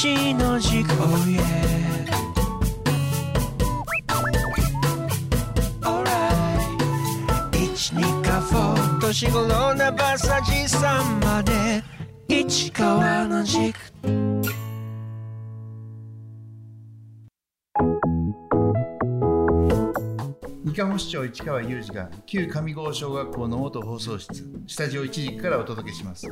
一の軸 Oh yeah Alright 一二かフォー年頃なバサジさんまで。市川の軸。三河市長市川裕二が旧上郷小学校の元放送室スタジオ一軸からお届けします。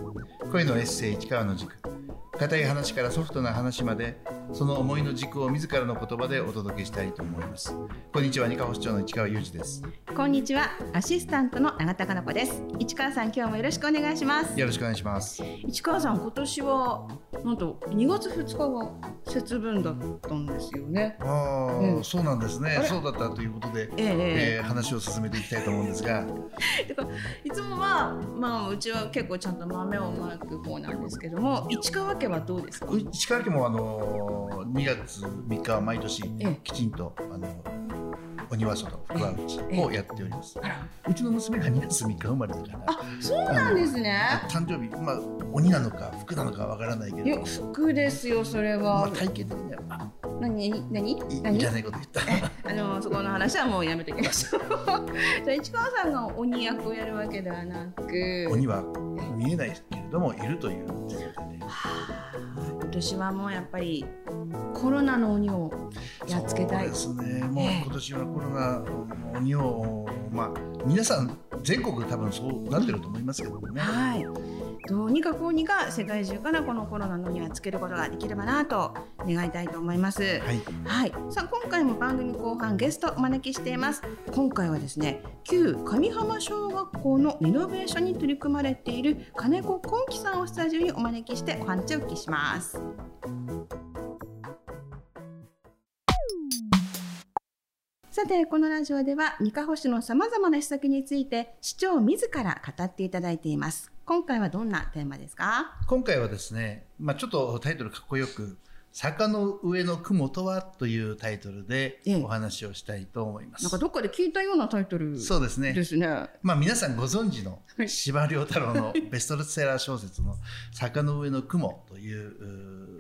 声のエッセイ市川の軸。硬い話からソフトな話まで。その思いの軸を自らの言葉でお届けしたいと思いますこんにちは二河市長の市川裕二ですこんにちは、アシスタントの永田かな子です。市川さん、今日もよろしくお願いします。よろしくお願いします市川さん、今年はなんと2月2日が節分だったんですよね。ああ、うんそうなんですねそうだったということで、ええええー話を進めていきたいと思うんですがえ。だからいつもはまあうちは結構ちゃんと豆をまく方なんですけども、市川家はどうですか？市川家もあの2月3日は毎年ええ。きちんとあのお庭外福は内をやっております、あら、うちの娘が2月3日生まれだから。あ、そうなんですね。誕生日まあ鬼なのか福なのかわからないけいやど、服ですよそれは。まあ、体型的にはあ何何い何？いらないこと言った。あのそこの話はもうやめておきましょう。じゃあ市川さんが鬼役をやるわけではなく、鬼は見えないけれどもいるという前提で。今年はもうやっぱりコロナの鬼をやっつけたい。そうですねもう今年はコロナの鬼をまあ皆さん全国多分そうなってると思いますけどもね、はい。どうにかこうにか世界中からこのコロナの鬼をやっつけることができればなと願いたいと思います。はい。はい、さあ今回も番組後半ゲストお招きしています。今回はですね旧上浜小学校のリノベーションに取り組まれている金子根樹さんをスタジオにお招きしてお話をお聞きしますさてこのラジオでは三河市のさまざまな施策について市長自ら語っていただいています。今回はどんなテーマですか？今回はですね、まあ、ちょっとタイトルかっこよく「坂の上の雲とは」というタイトルでええ。お話をしたいと思います。なんかどっかで聞いたようなタイトルそうですね。ですね。まあ、皆さんご存知のはい。司馬遼太郎の ベストセラー小説の「坂の上の雲」という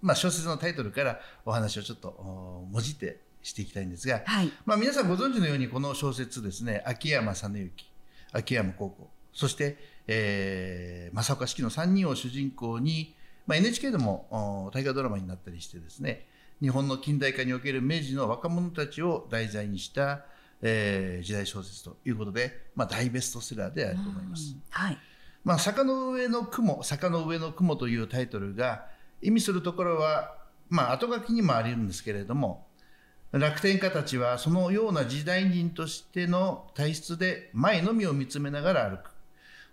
まあ、小説のタイトルからお話をちょっとおもじってしていきたいんですが、はい。まあ、皆さんご存知のようにこの小説ですね秋山実之秋山高校そして、えー、正岡子規の3人を主人公に、まあ、NHK でもお大河ドラマになったりしてですね日本の近代化における明治の若者たちを題材にした、えー時代小説ということで、まあ、大ベストセラーであると思います。はい。まあ、坂の上の雲、坂の上の雲というタイトルが意味するところは、まあ、後書きにもあるんですけれども、楽天家たちはそのような時代人としての体質で前のみを見つめながら歩く。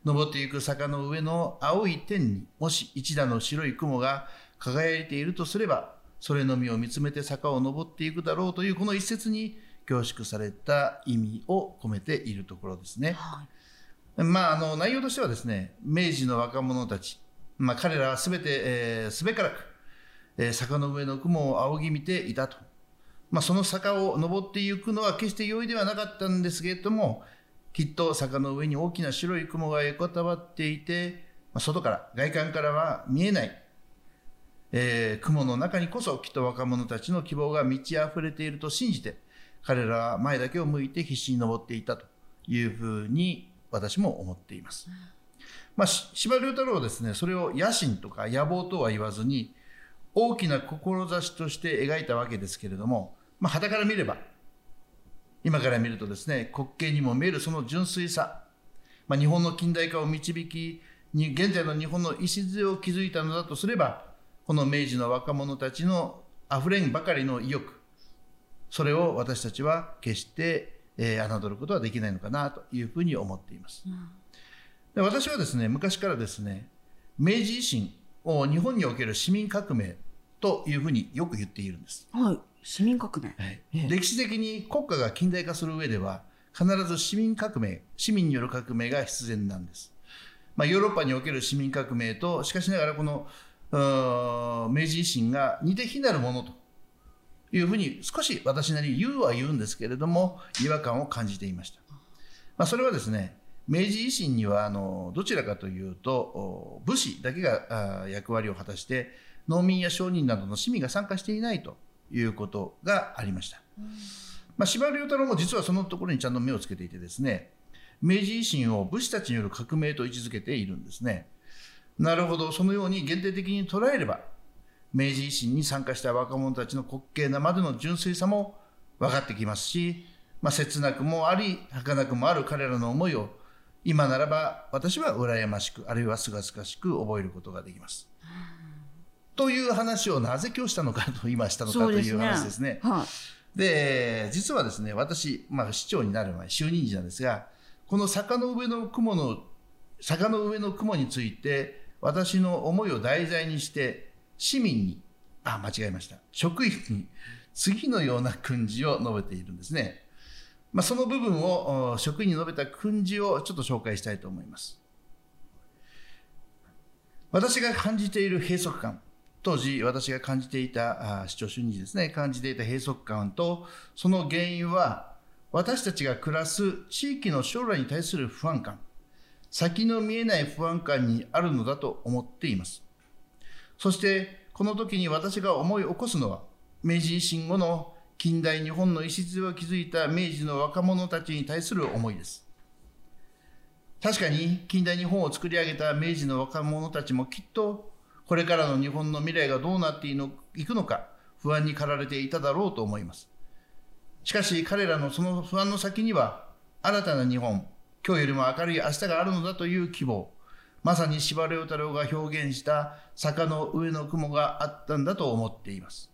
登っていく坂の上の青い天にもし一打の白い雲が輝いているとすれば、それのみを見つめて坂を登っていくだろうというこの一節に凝縮された意味を込めているところですね。はいまあ、あの内容としてはですね明治の若者たち、まあ、彼らはすべて、えー、すべからく、えー坂の上の雲を仰ぎ見ていたと、まあ、その坂を登っていくのは決して容易ではなかったんですけれどもきっと坂の上に大きな白い雲が横たわっていて、まあ、外から外観からは見えない、えー雲の中にこそきっと若者たちの希望が満ち溢れていると信じて彼らは前だけを向いて必死に登っていたというふうに私も思っています。まあ、司馬太郎はですねそれを野心とか野望とは言わずに大きな志として描いたわけですけれども、まあ、旗から見れば今から見るとですね滑稽にも見えるその純粋さ、まあ、日本の近代化を導きに現在の日本の礎を築いたのだとすればこの明治の若者たちのあふれんばかりの意欲それを私たちは決して、えー侮ることはできないのかなというふうに思っています。で私はですね昔からですね明治維新を日本における市民革命というふうによく言っているんです。はい、市民革命。はい。ええ歴史的に国家が近代化する上では必ず市民革命市民による革命が必然なんです、まあ、ヨーロッパにおける市民革命としかしながらこの明治維新が似て非なるものというふうに少し私なりに言うは言うんですけれども違和感を感じていました、まあ、それはですね明治維新にはあのどちらかというとお武士だけがあ役割を果たして農民や商人などの市民が参加していないということがありました。まあ、司馬遼太郎も実はそのところにちゃんと目をつけていてですね、明治維新を武士たちによる革命と位置づけているんですね。なるほど、そのように限定的に捉えれば、明治維新に参加した若者たちの滑稽なまでの純粋さも分かってきますし、まあ、切なくもあり、儚くもある彼らの思いを、今ならば私は羨ましく、あるいはすがすがしく覚えることができます。という話をなぜ今日したのかと言いましたのかという話ですね。はい。で、実はですね、私、まあ、市長になる前、就任時なんですが、この坂の上の雲の、坂の上の雲について、私の思いを題材にして、市民に、あ、間違えました。職員に、次のような訓示を述べているんですね。まあ、その部分をお職員に述べた訓示をちょっと紹介したいと思います。私が感じている閉塞感、当時私が感じていたあ市長就任時ですね、感じていた閉塞感と、その原因は、私たちが暮らす地域の将来に対する不安感、先の見えない不安感にあるのだと思っています。そして、この時に私が思い起こすのは、明治維新後の近代日本の礎を築いた明治の若者たちに対する思いです。確かに近代日本を作り上げた明治の若者たちもきっとこれからの日本の未来がどうなっていくのか不安に駆られていただろうと思います。しかし彼らのその不安の先には新たな日本、今日よりも明るい明日があるのだという希望、まさに司馬太郎が表現した坂の上の雲があったんだと思っています。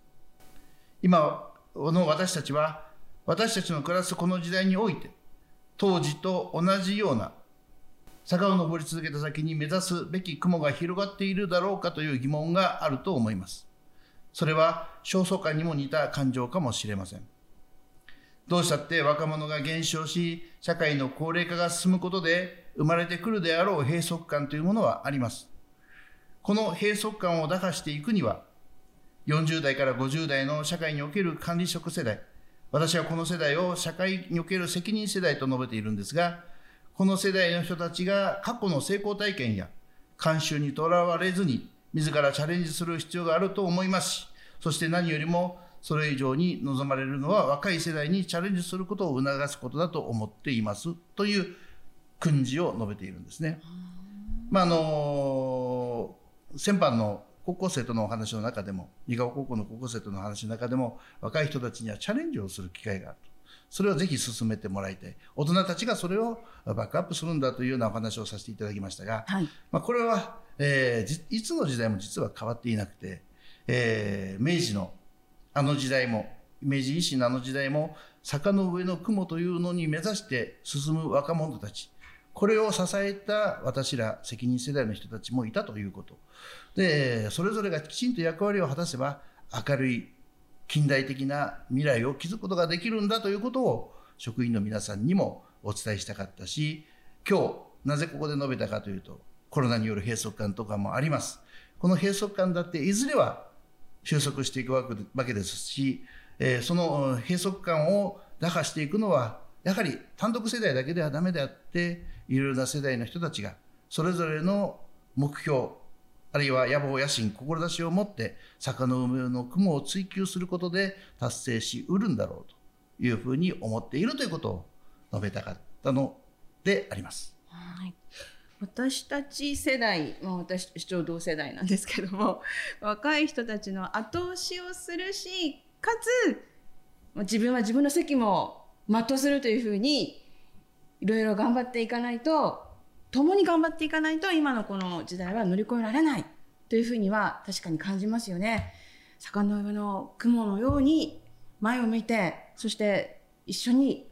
今の私たちは私たちの暮らすこの時代において当時と同じような坂を登り続けた先に目指すべき雲が広がっているだろうかという疑問があると思います。それは焦燥感にも似た感情かもしれません。どうしたって若者が減少し、社会の高齢化が進むことで生まれてくるであろう閉塞感というものはあります。この閉塞感を打破していくには、40代から50代の社会における管理職世代、私はこの世代を社会における責任世代と述べているんですが、この世代の人たちが過去の成功体験や慣習にとらわれずに自らチャレンジする必要があると思いますし、そして何よりもそれ以上に望まれるのは若い世代にチャレンジすることを促すことだと思っていますという訓示を述べているんですね。まああの先般の高校生とのお話の中でも、新川高校の高校生との話の中でも、若い人たちにはチャレンジをする機会があると。それをぜひ進めてもらいたい。大人たちがそれをバックアップするんだというようなお話をさせていただきましたが、はい。まあ、これは、えーじいつの時代も実は変わっていなくて、えー明治のあの時代も、明治維新のあの時代も、坂の上の雲というのに目指して進む若者たち、これを支えた私ら責任世代の人たちもいたということ。で、それぞれがきちんと役割を果たせば、明るい近代的な未来を築くことができるんだということを職員の皆さんにもお伝えしたかったし、今日なぜここで述べたかというと、コロナによる閉塞感とかもあります。この閉塞感だっていずれは収束していくわけですし、えーその閉塞感を打破していくのは、やはり単独世代だけではダメであって、いろいろな世代の人たちが、それぞれの目標、あるいは野望、野心、志を持って、坂の上の雲を追求することで達成しうるんだろうというふうに思っているということを述べたかったのであります。はい私たち世代、まあ、私市長同世代なんですけども 若い人たちの後押しをするしかつ自分は自分の責務を全うするというふうにいろいろ頑張っていかないと共に頑張っていかないと今のこの時代は乗り越えられないというふうには確かに感じますよね。坂の上の雲のように前を向いてそして一緒に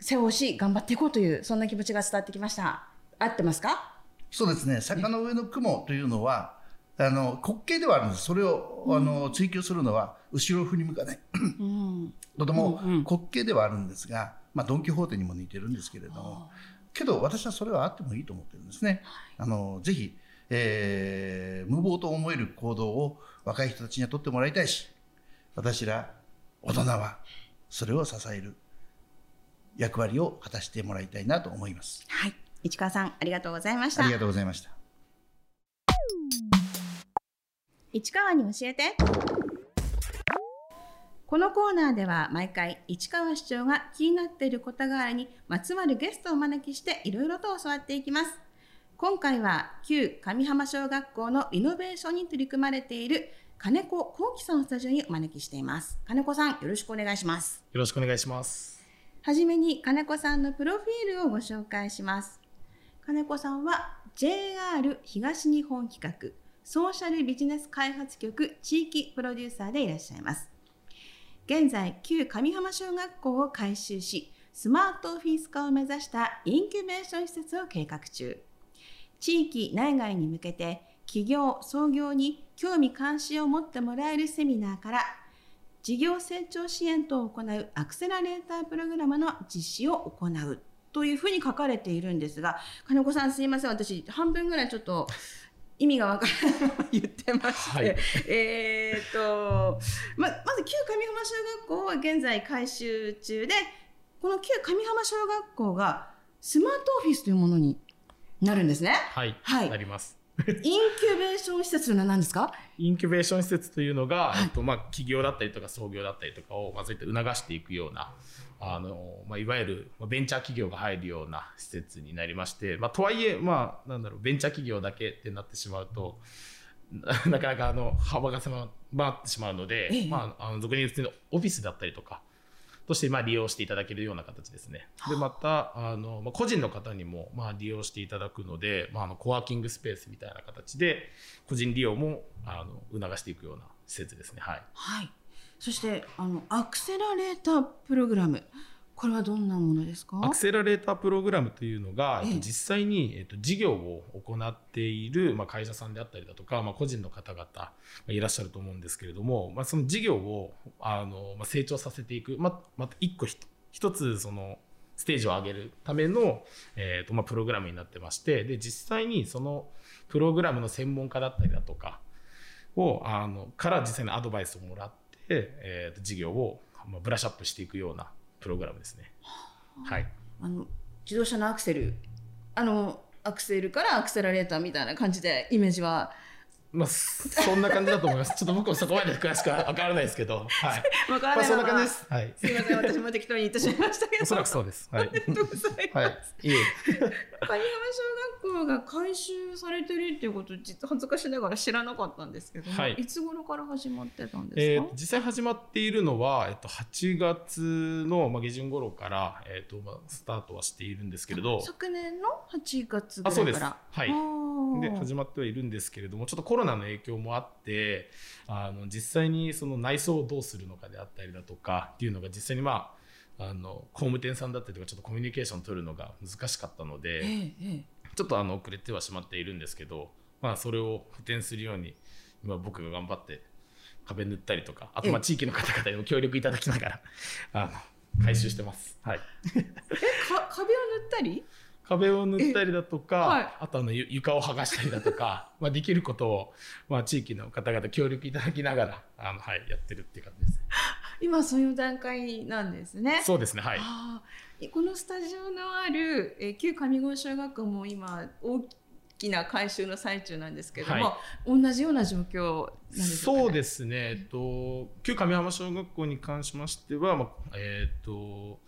背を押し頑張っていこうというそんな気持ちが伝わってきました。合ってますか？そうですね、坂の上の雲というのは、あの滑稽ではあるんです、それを、あの追求するのは、後ろを振り向かない、うん。とてもうんうん滑稽ではあるんですが、まあ、ドン・キホーテにも似てるんですけれども、けど私はそれはあってもいいと思ってるんですね。あのぜひ、えー無謀と思える行動を若い人たちには取ってもらいたいし、私ら大人はそれを支える役割を果たしてもらいたいなと思います。はい。市川さんありがとうございましたあり。がとうございました。市川に教えてこのコーナーでは毎回市川市長が気になっている事柄にまつわるゲストをお招きしていろいろと教わっていきます今回は旧上浜小学校のイノベーションに取り組まれている金子幸喜さんをスタジオにお招きしています金子さんよろしくお願いしますよろしくお願いします。はじめに金子さんのプロフィールをご紹介します。金子さんは JR 東日本企画ソーシャルビジネス開発局地域プロデューサーでいらっしゃいます。現在、旧上浜小学校を改修し、スマートオフィス化を目指したインキュベーション施設を計画中。地域内外に向けて企業創業に興味関心を持ってもらえるセミナーから事業成長支援等を行うアクセラレータープログラムの実施を行うというふうに書かれているんですが金子さんすいません私半分ぐらいちょっと意味がわからないまま 言ってまして、はい。えーっとままず旧上浜小学校は現在改修中でこの旧上浜小学校がスマートオフィスというものになるんですね。はい、はい。なります。インキュベーション施設というのは何ですか？インキュベーション施設というのが、はい。えっとまあ、企業だったりとか創業だったりとかを、まあ、そういった促していくようなあの、まあ、いわゆるまあベンチャー企業が入るような施設になりまして、まあ、とはいえ、まあ、なんだろうベンチャー企業だけってなってしまうとな なかなかあの幅が狭まってしまうので、ええまあ、あの俗に普通のオフィスだったりとかとしてまあ利用していただけるような形ですね。でまたあの、まあ、個人の方にもまあ利用していただくので、まあ、あのコワーキングスペースみたいな形で個人利用もあの促していくような施設ですね。はい、はい。そしてあのアクセラレータープログラムこれはどんなものですか？アクセラレータープログラムというのが、え実際に、えっと、事業を行っている、まあ、会社さんであったりだとか、まあ、個人の方々がいらっしゃると思うんですけれども、まあ、その事業をあの、まあ、成長させていく、まあ、また一個一つそのステージを上げるための、えっとまあ、プログラムになってましてで実際にそのプログラムの専門家だったりだとかをあのから実際にアドバイスをもらって、えっと事業を、まあ、ブラッシュアップしていくようなプログラムですね。はい。あの自動車のアクセル。あのアクセルからアクセラレーターみたいな感じでイメージはまあ、そそんな感じだと思います。ちょっと僕もそこまで詳しくは分からないですけど、はい。わからまあ、ないままそんな感じです。はい。すみません私も適当に言ってしまいましたけど。おそらくそうです。はい。ありがとうございます。はい。いえ。上浜小学校が改修されてるっていうこと実は恥ずかしながら知らなかったんですけども、はいい、つ頃から始まってたんえですか？ー、実際始まっているのは、えっと、8月の、まあ、下旬頃から、えっとまあ、スタートはしているんですけれど、昨年の8月ぐあそうですらいから。はいで始まってはいるんですけれどもちょっとコロナの影響もあってあの実際にその内装をどうするのかであったりだとかっていうのが実際にまああの工務店さんだったりとかちょっとコミュニケーション取るのが難しかったので、えええ。ちょっとあの遅れてはしまっているんですけど、まあ、それを補填するように今僕が頑張って壁塗ったりとかあとまあええ。地域の方々にも協力いただきながらあの回収してます。はい。えか壁を塗ったり？壁を塗ったりだとか、はい。あとあのゆ床を剥がしたりだとか まあできることを、まあ、地域の方々協力いただきながらあの、はい、やってるっていう感じです。今そういう段階なんですね。そうですねはい。このスタジオのある、えー旧上郷小学校も今大きな改修の最中なんですけども、は同じような状況なんでね、そうですね、えっと、旧上浜小学校に関しましては、まあえっと、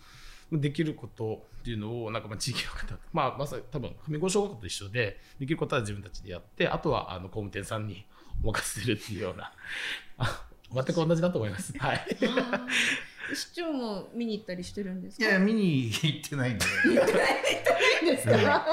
できることっていうのを、なんかまあ地域の方と、まあ、まさに多分上郷小学校と一緒で、できることは自分たちでやって、あとはあの工務店さんにお任せするっていうような、あ 全く同じだと思います。はい。市長も見に行ったりしてるんですか？いや見に行ってないので。いいですか、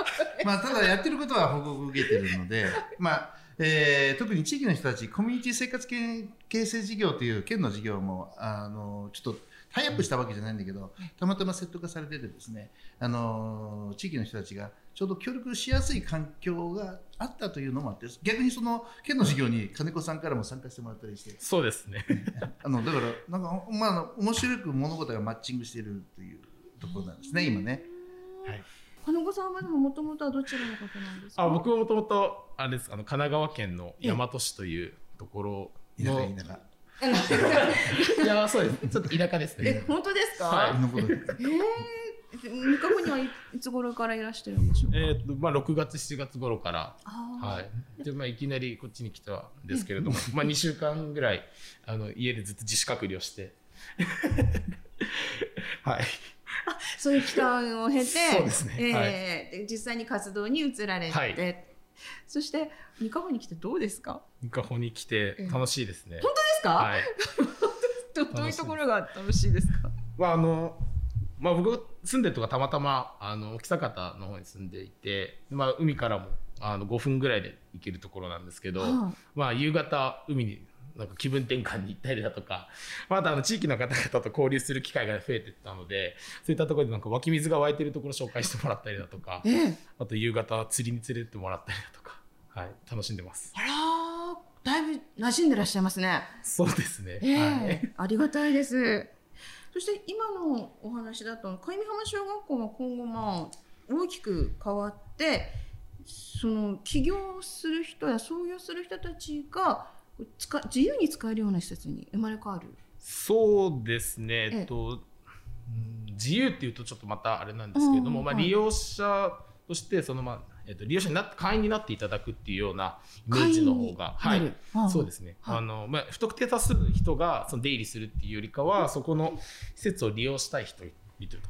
まあただやってることは報告を受けてるのでまあえー特に地域の人たちコミュニティ生活系形成事業という県の事業もあのちょっとタイアップしたわけじゃないんだけどたまたまセット化されててですねあの地域の人たちがちょうど協力しやすい環境があったというのもあって逆にその県の事業に金子さんからも参加してもらったりしてそうですね。あのだからなんかまああの面白く物事がマッチングしているというところなんですね今ね。はい金子さんはでももともとはどちらの方なんですか？あ僕ももともと、あれです、あの神奈川県の大和市というところ田舎の。田舎。いや、そうです。ちょっと田舎ですえね。本当ですか、はい。のことでえー、三日後にはいいつ頃からいらしてるんでしょうか？えーとまあ、6月、7月頃から、あー。はい。でまあ、いきなりこっちに来たんですけれども、まあ、2週間ぐらいあの家でずっと自主隔離をして、はい、そういう期間を経て、そうですね。えーで実際に活動に移られて、はい。そして三日後に来てどうですか？ニカホに来て楽しいですね。本当ですか？はい どどういうところが楽しいですか？まああのまあ、僕住んでるとかたまたまあの木坂方の方に住んでいて、まあ、海からもあの5分ぐらいで行けるところなんですけど、はいまあ、夕方海になんか気分転換に行ったりだとかまたあの地域の方々と交流する機会が増えていったのでそういったところでなんか湧き水が湧いてるところ紹介してもらったりだとかええあと夕方釣りに連れてってもらったりだとか、はい、楽しんでます。あらーだいぶ馴染んでらっしゃいますね。そうですね、ええ。はい。ありがたいです。そして今のお話だと上浜小学校は今後まあ大きく変わってその起業する人や創業する人たちが使自由に使えるような施設に生まれ変わる。そうですね、ええ。えっと、うん自由っていうとちょっとまたあれなんですけれども、まあ、うんはい。利用者としてその、まあえっと、利用者になって会員になっていただくっていうようなイメージの方が、はい。そうですね、はいあのまあ、不特定多数の人がその出入りするっていうよりかは、そこの施設を利用したい人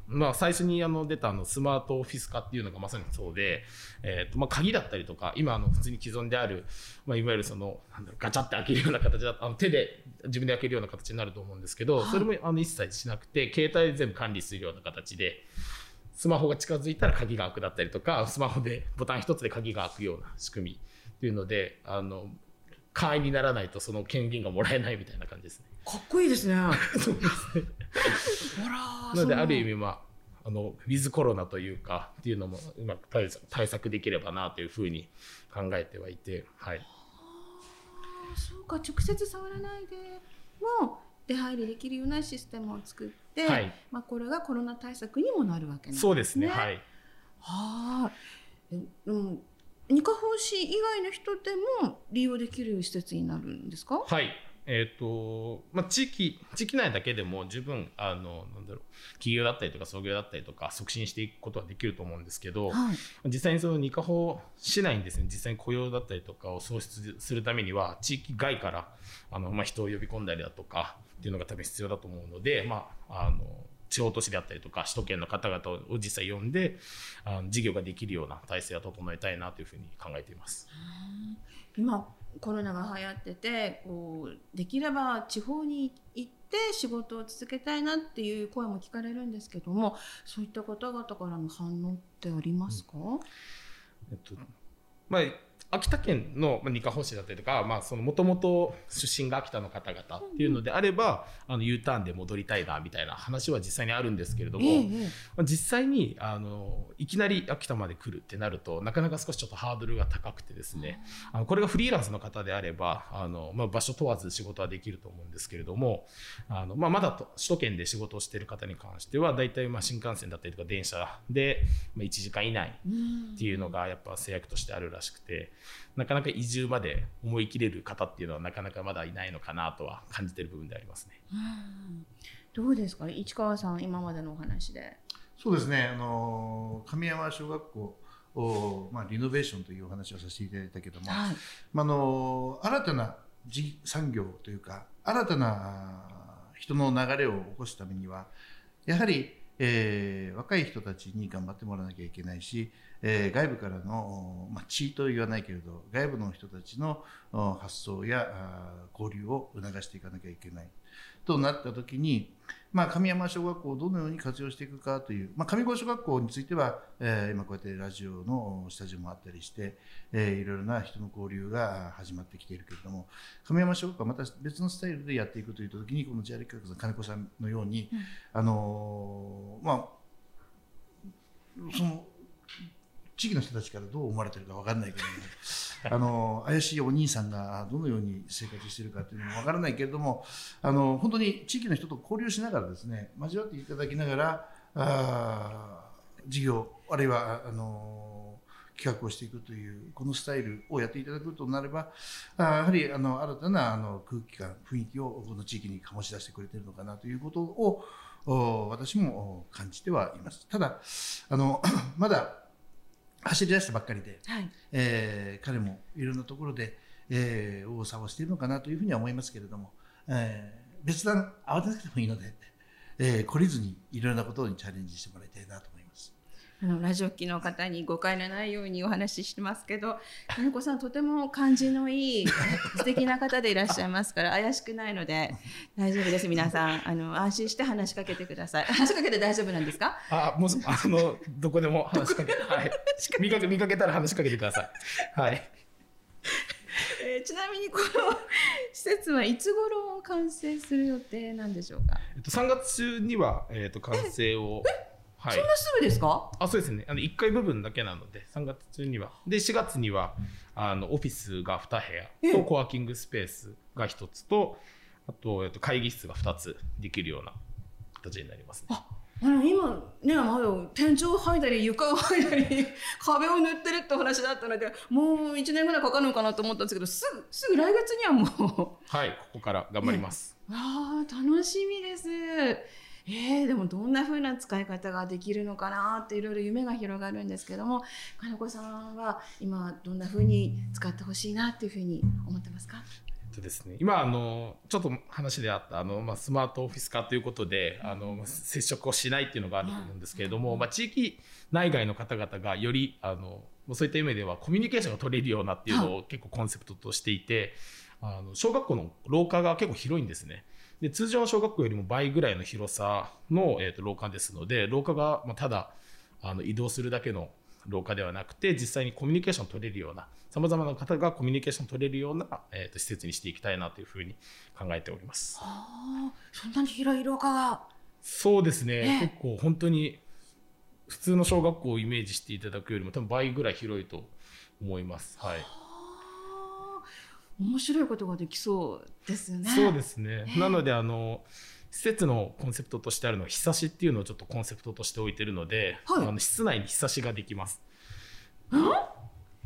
まあ、最初にあの出たあのスマートオフィス化っていうのがまさにそうで、えーとまあ、鍵だったりとか今あの普通に既存である、まあ、いわゆるそのなんだろうガチャって開けるような形だとあの手で自分で開けるような形になると思うんですけど、それもあの一切しなくて携帯で全部管理するような形でスマホが近づいたら鍵が開くだったりとかスマホでボタン一つで鍵が開くような仕組みっていうのであの会員にならないとその権限がもらえないみたいな感じですね。かっこいいですね。そうですねほらなのである意味味まああのウィズコロナというかっていうのもうまく対策対策できればなというふうに考えてはいて、はい、そうか直接触らないでも出入りできるようなシステムを作って、はいまあこれがコロナ対策にもなるわけなんですね。そうですね、はい、はい。えうん。二カ法師以外の人でも利用できる施設になるんですか？はいえーとまあ、地域地域内だけでも十分あのなんだろう企業だったりとか創業だったりとか促進していくことはできると思うんですけど、はい。実際にその二カ法市内にですね実際に雇用だったりとかを創出するためには地域外からあの、まあ、人を呼び込んだりだとかっていうのが多分必要だと思うので、まあ、あの地方都市であったりとか首都圏の方々を実際呼んであの事業ができるような体制を整えたいなというふうに考えています。今コロナが流行っててこうできれば地方に行って仕事を続けたいなっていう声も聞かれるんですけどもそういった方々からの反応ってありますか、えっとまあ、秋田県のまあ二カ保市だったりとかもともと出身が秋田の方々っていうのであれば、あの U ターンで戻りたいなみたいな話は実際にあるんですけれども、実際にあのいきなり秋田まで来るってなるとなかなか少しちょっとハードルが高くてですねあのこれがフリーランスの方であればあの、まあ、場所問わず仕事はできると思うんですけれどもあの、まあ、まだと首都圏で仕事をしている方に関しては大体まあ新幹線だったりとか電車でまあ1時間以内うんっていうのがやっぱ制約としてあるらしくてなかなか移住まで思い切れる方っていうのはなかなかまだいないのかなとは感じてる部分でありますね。うんどうですか？市川さん今までのお話で。そうですね、あの神山小学校を、まあ、リノベーションというお話をさせていただいたけども、はいまあ、あの新たな事産業というか新たなあ人の流れを起こすためにはやはり、えー若い人たちに頑張ってもらわなきゃいけないし、えー外部からの、まあ、地位と言わないけれど外部の人たちのお発想や交流を促していかなきゃいけない。となった時に、まあ、神山小学校をどのように活用していくかという、まあ、上郷小学校については、えー今こうやってラジオのスタジオもあったりして、えーいろいろな人の交流が始まってきているけれども亀山小学校はまた別のスタイルでやっていくという時にこの JR 企画さん金子さんのように、あのーまあその地域の人たちからどう思われてるか分からないけども、あの怪しいお兄さんがどのように生活してるかというのも分からないけれどもあの本当に地域の人と交流しながらですね交わっていただきながらあ事業あるいはあの企画をしていくというこのスタイルをやっていただくとなればあやはりあの新たなあの空気感雰囲気をこの地域に醸し出してくれてるのかなということを私も感じてはいます。ただあの まだ走り出したばっかりで、はい。えー彼もいろんなところで、えー、右往左往しているのかなというふうには思いますけれども、えー別段慌てなくてもいいので、えー懲りずにいろんなことにチャレンジしてもらいたいなと思います。あのラジオ機の方に誤解のないようにお話ししてますけど金子さんとても感じのいい 素敵な方でいらっしゃいますから怪しくないので大丈夫です皆さんあの安心して話しかけてください話しかけて大丈夫なんですか？あ、もう、あの、どこでも話しかけ、はい。見かけ、見かけたら話しかけてください。はい。えーちなみにこの施設はいつ頃完成する予定なんでしょうか、えっと、3月中には、えっと、完成を。はいそん。なすぐですか？あ、そうですね。あの、1階部分だけなので、3月中には。で、4月には、あの、オフィスが2部屋と、コワーキングスペースが1つと、あと、えっと、会議室が2つできるような形になります、ね。あの今ねまだ天井剥いだり床を剥いだり 壁を塗ってるってお話だったのでもう1年ぐらいかかるのかなと思ったんですけどすぐすぐ来月にはもうはい、ここから頑張ります。あー楽しみです。えー、でもどんな風な使い方ができるのかなっていろいろ夢が広がるんですけども金子さんは今どんな風に使ってほしいなっていう風に思ってますか？とですね、今あのちょっと話であったあの、まあ、スマートオフィス化ということであのまあ接触をしないっていうのがあると思うんですけれども、まあ、地域内外の方々がよりあのもうそういった意味ではコミュニケーションが取れるようなっていうのを結構コンセプトとしていてあの小学校の廊下が結構広いんですね。で通常の小学校よりも倍ぐらいの広さの、えー、と廊下ですので廊下が、まあ、ただあの移動するだけの廊下ではなくて実際にコミュニケーション取れるようなさまざまな方がコミュニケーション取れるような、えー、と施設にしていきたいなというふうに考えております。あーそんなに広い廊下がそうですね、ええ結構本当に普通の小学校をイメージしていただくよりも多分倍ぐらい広いと思います。はい。あー面白いことができそうですね。そうですね。なのであの施設のコンセプトとしてあるのは日差しっていうのをちょっとコンセプトとして置いてるので、はいあの室内に日差しができます。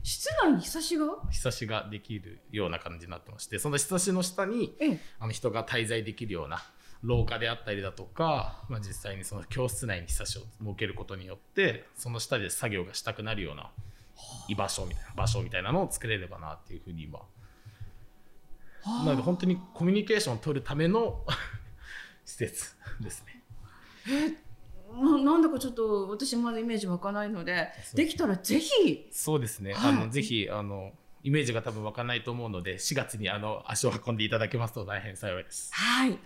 室内に日差しが？日差しができるような感じになってまして、その日差しの下にええあの人が滞在できるような廊下であったりだとか、まあ、実際にその教室内に日差しを設けることによってその下で作業がしたくなるような居場所みたいな場所みたいなのを作れればなっていうふうに今なので本当にコミュニケーションを取るための 施設ですね。ななんだかちょっと私まだイメージ湧かないのでできたらぜひ。そうですね、はい。あのぜひあのイメージが多分湧かないと思うので4月にあの足を運んでいただけますと大変幸いです。はい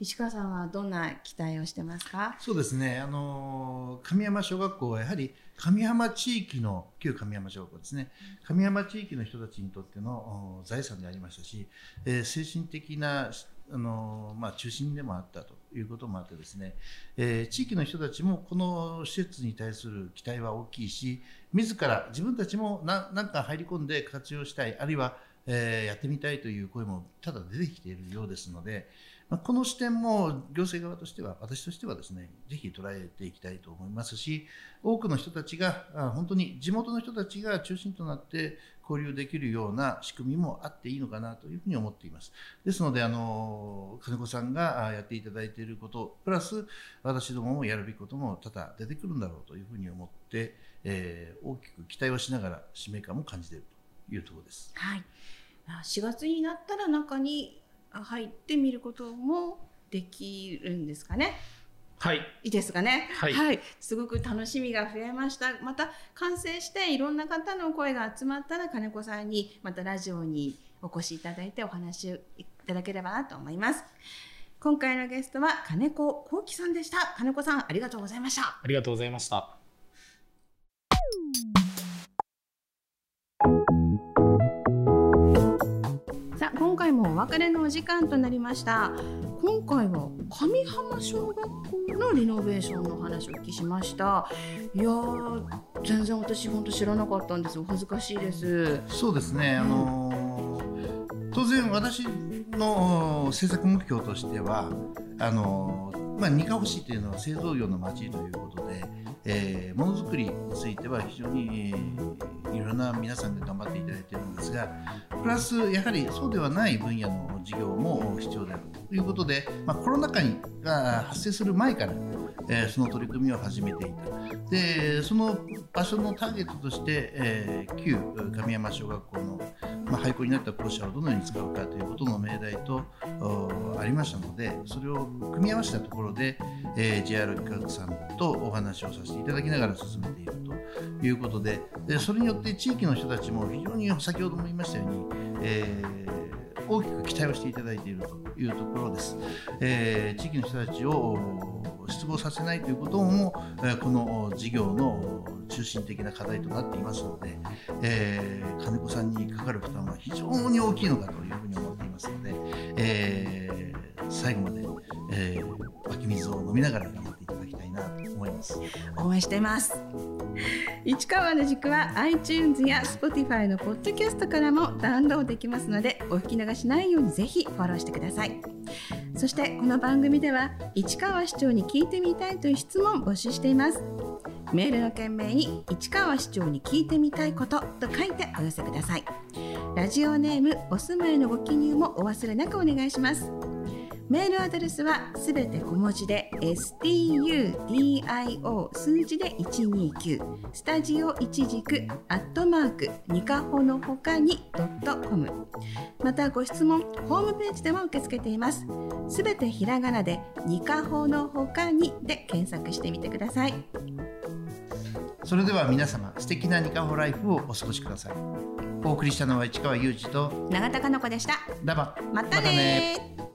石川さんはどんな期待をしてますか？そうですね、あの神山小学校はやはり神山地域の旧神山小学校ですね、神山地域の人たちにとっての財産でありましたし、えー精神的な、あのまあ、中心でもあったということもあってですね、えー地域の人たちもこの施設に対する期待は大きいし、自ら自分たちもななんか入り込んで活用したい、あるいは、えーやってみたいという声もただ出てきているようですので、まあ、この視点も行政側としては、私としてはですね、ぜひ捉えていきたいと思いますし、多くの人たちが、本当に地元の人たちが中心となって交流できるような仕組みもあっていいのかなというふうに思っています。ですので、あの金子さんがやっていただいていること、プラス私どももやるべきことも多々出てくるんだろうというふうに思って、えー大きく期待をしながら使命感も感じているというところです。はいあ4月になったら中に入ってみることもできるんですかねはい、いいですかね。はいすごく楽しみが増えました。また完成していろんな方の声が集まったら金子さんにまたラジオにお越しいただいてお話をいただければなと思います。今回のゲストは金子幸喜さんでした。金子さんありがとうございました。ありがとうございました。今回もお別れのお時間となりました。今回は上浜小学校のリノベーションの話をお聞きしました。いやー全然私本当知らなかったんです。お恥ずかしいです。そうですね、あのー当然私の政策目標としてはあのまあ、二課星というのは製造業の街ということで、えーものづくりについては非常に、えーいろんな皆さんで頑張っていただいているんですがプラスやはりそうではない分野の事業も必要であるということで、まあ、コロナ禍が発生する前からえー、その取り組みを始めていた。でその場所のターゲットとして、えー、旧神山小学校の、まあ、廃校になった校舎をどのように使うかということの命題とありましたのでそれを組み合わせたところで、えー、JR 企画さんとお話をさせていただきながら進めているということででそれによって地域の人たちも非常に先ほども言いましたように、えー、大きく期待をしていただいているというところです。えー、地域の人たちを失望させないということも、えこの事業の中心的な課題となっていますので、えー、金子さんにかかる負担は非常に大きいのかというふうに思っていますので、えー、最後まで、えー、湧き水を飲みながら頑張っていただきたいなと思います。応援しています。市川の軸は iTunes や Spotify のポッドキャストからもダウンロードできますのでお聞き逃しないようにぜひフォローしてください。そしてこの番組では市川市長に聞いてみたいという質問を募集しています。メールの件名に市川市長に聞いてみたいことと書いてお寄せください。ラジオネームお住まいのご記入もお忘れなくお願いします。メールアドレスはすべて小文字で studio 数字で129スタジオ一軸アットマークニカホのほかにドットコム。またご質問ホームページでも受け付けています。すべてひらがなでニカホのほかにで検索してみてください。それでは皆様素敵なニカホライフをお過ごしください。お送りしたのは市川裕二と永田香子でした。またね